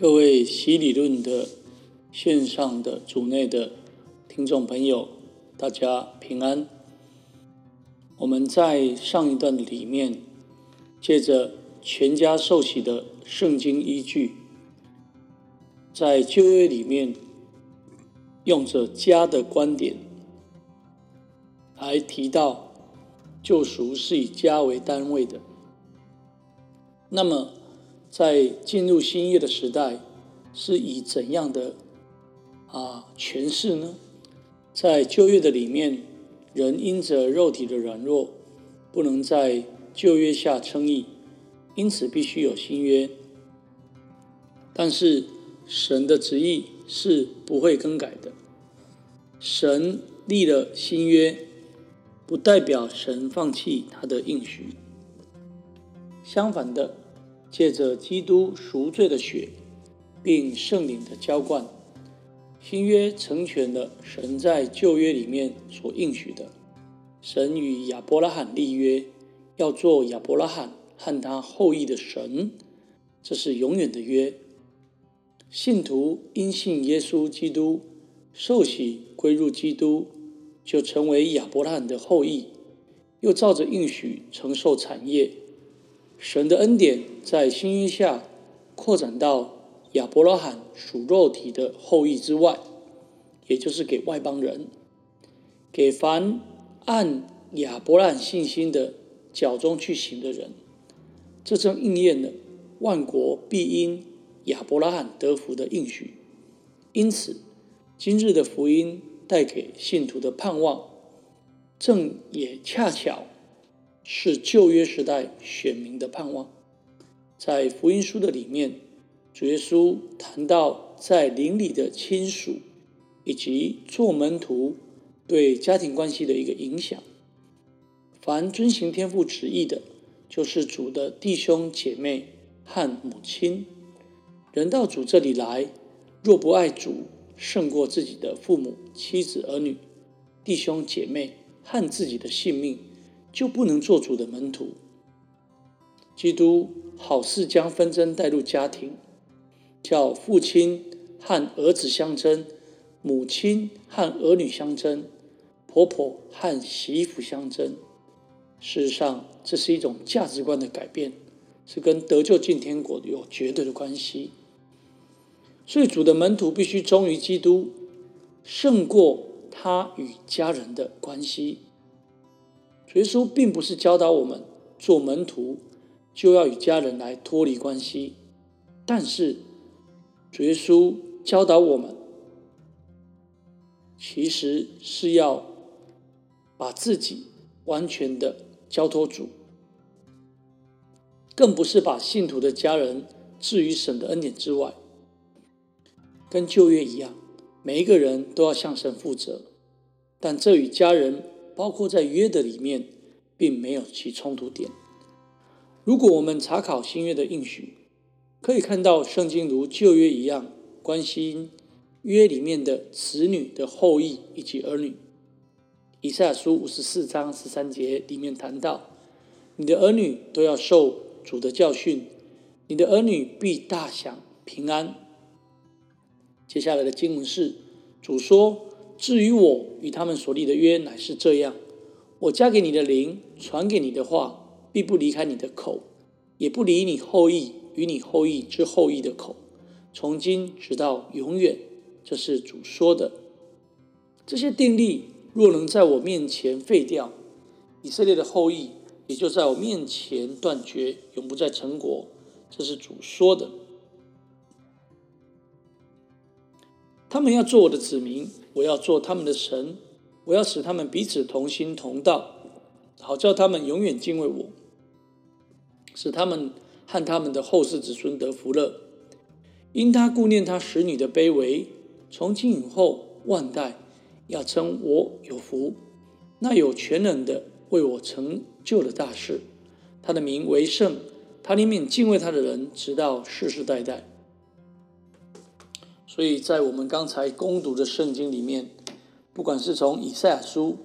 各位洗理论的线上的组内的听众朋友，大家平安。我们在上一段里面，借着全家受洗的圣经依据，在旧约里面，用着家的观点来提到救赎是以家为单位的。那么，在进入新约的时代，是以怎样的啊诠释呢？在旧约的里面，人因着肉体的软弱，不能在旧约下称义，因此必须有新约。但是神的旨意是不会更改的。神立了新约，不代表神放弃他的应许。相反的。借着基督赎罪的血，并圣灵的浇灌，新约成全了神在旧约里面所应许的。神与亚伯拉罕立约，要做亚伯拉罕和他后裔的神，这是永远的约。信徒因信耶稣基督受洗归入基督，就成为亚伯拉罕的后裔，又照着应许承受产业。神的恩典在新约下扩展到亚伯拉罕属肉体的后裔之外，也就是给外邦人，给凡按亚伯拉罕信心的脚中去行的人，这正应验了万国必因亚伯拉罕得福的应许。因此，今日的福音带给信徒的盼望，正也恰巧。是旧约时代选民的盼望。在福音书的里面，主耶稣谈到在邻里的亲属以及做门徒对家庭关系的一个影响。凡遵行天父旨意的，就是主的弟兄姐妹和母亲。人到主这里来，若不爱主胜过自己的父母、妻子、儿女、弟兄姐妹和自己的性命。就不能做主的门徒。基督好似将纷争带入家庭，叫父亲和儿子相争，母亲和儿女相争，婆婆和媳妇相争。事实上，这是一种价值观的改变，是跟得救进天国有绝对的关系。所以，主的门徒必须忠于基督，胜过他与家人的关系。耶稣并不是教导我们做门徒就要与家人来脱离关系，但是耶稣教导我们，其实是要把自己完全的交托主，更不是把信徒的家人置于神的恩典之外。跟旧约一样，每一个人都要向神负责，但这与家人。包括在约的里面，并没有其冲突点。如果我们查考新约的应许，可以看到圣经如旧约一样关心约里面的子女的后裔以及儿女。以赛书五十四章十三节里面谈到：“你的儿女都要受主的教训，你的儿女必大享平安。”接下来的经文是主说。至于我与他们所立的约，乃是这样：我加给你的灵，传给你的话，必不离开你的口，也不离你后裔与你后裔之后裔的口，从今直到永远。这是主说的。这些定例若能在我面前废掉，以色列的后裔也就在我面前断绝，永不在成国。这是主说的。他们要做我的子民，我要做他们的神，我要使他们彼此同心同道，好叫他们永远敬畏我，使他们和他们的后世子孙得福乐。因他顾念他使女的卑微，从今以后万代要称我有福。那有全能的为我成就了大事，他的名为圣，他怜悯敬畏他的人，直到世世代代。所以在我们刚才攻读的圣经里面，不管是从以赛亚书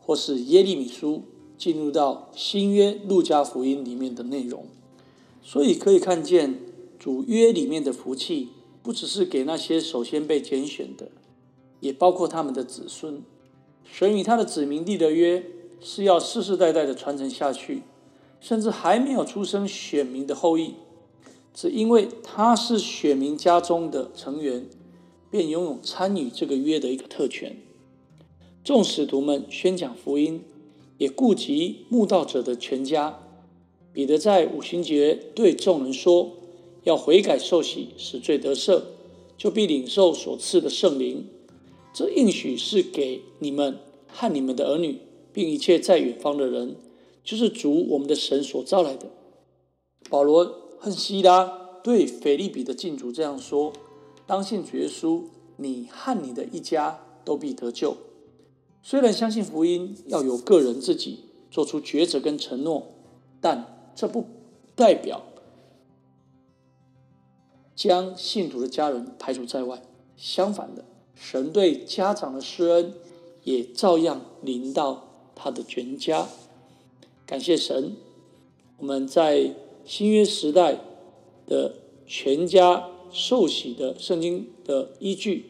或是耶利米书，进入到新约路加福音里面的内容，所以可以看见主约里面的福气，不只是给那些首先被拣选的，也包括他们的子孙。神与他的子民立的约，是要世世代代的传承下去，甚至还没有出生选民的后裔，只因为他是选民家中的成员，便拥有参与这个约的一个特权。众使徒们宣讲福音，也顾及慕道者的全家。彼得在五旬节对众人说：“要悔改受洗，使罪得赦，就必领受所赐的圣灵。这应许是给你们和你们的儿女，并一切在远方的人，就是主我们的神所召来的。”保罗恨希拉对腓利比的禁主这样说：“当信主耶稣，你和你的一家都必得救。”虽然相信福音要由个人自己做出抉择跟承诺，但。这不代表将信徒的家人排除在外，相反的，神对家长的施恩也照样临到他的全家。感谢神，我们在新约时代的全家受洗的圣经的依据，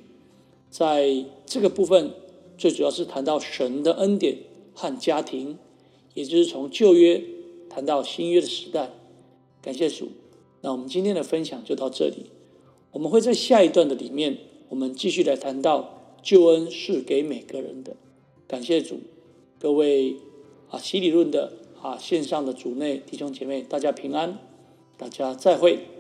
在这个部分最主要是谈到神的恩典和家庭，也就是从旧约。谈到新约的时代，感谢主。那我们今天的分享就到这里。我们会在下一段的里面，我们继续来谈到救恩是给每个人的。感谢主，各位啊，洗礼论的啊线上的主内弟兄姐妹，大家平安，大家再会。